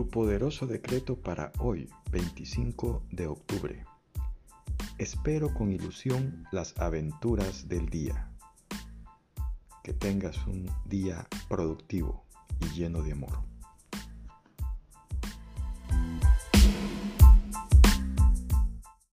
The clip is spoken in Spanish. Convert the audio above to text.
tu poderoso decreto para hoy, 25 de octubre. Espero con ilusión las aventuras del día. Que tengas un día productivo y lleno de amor.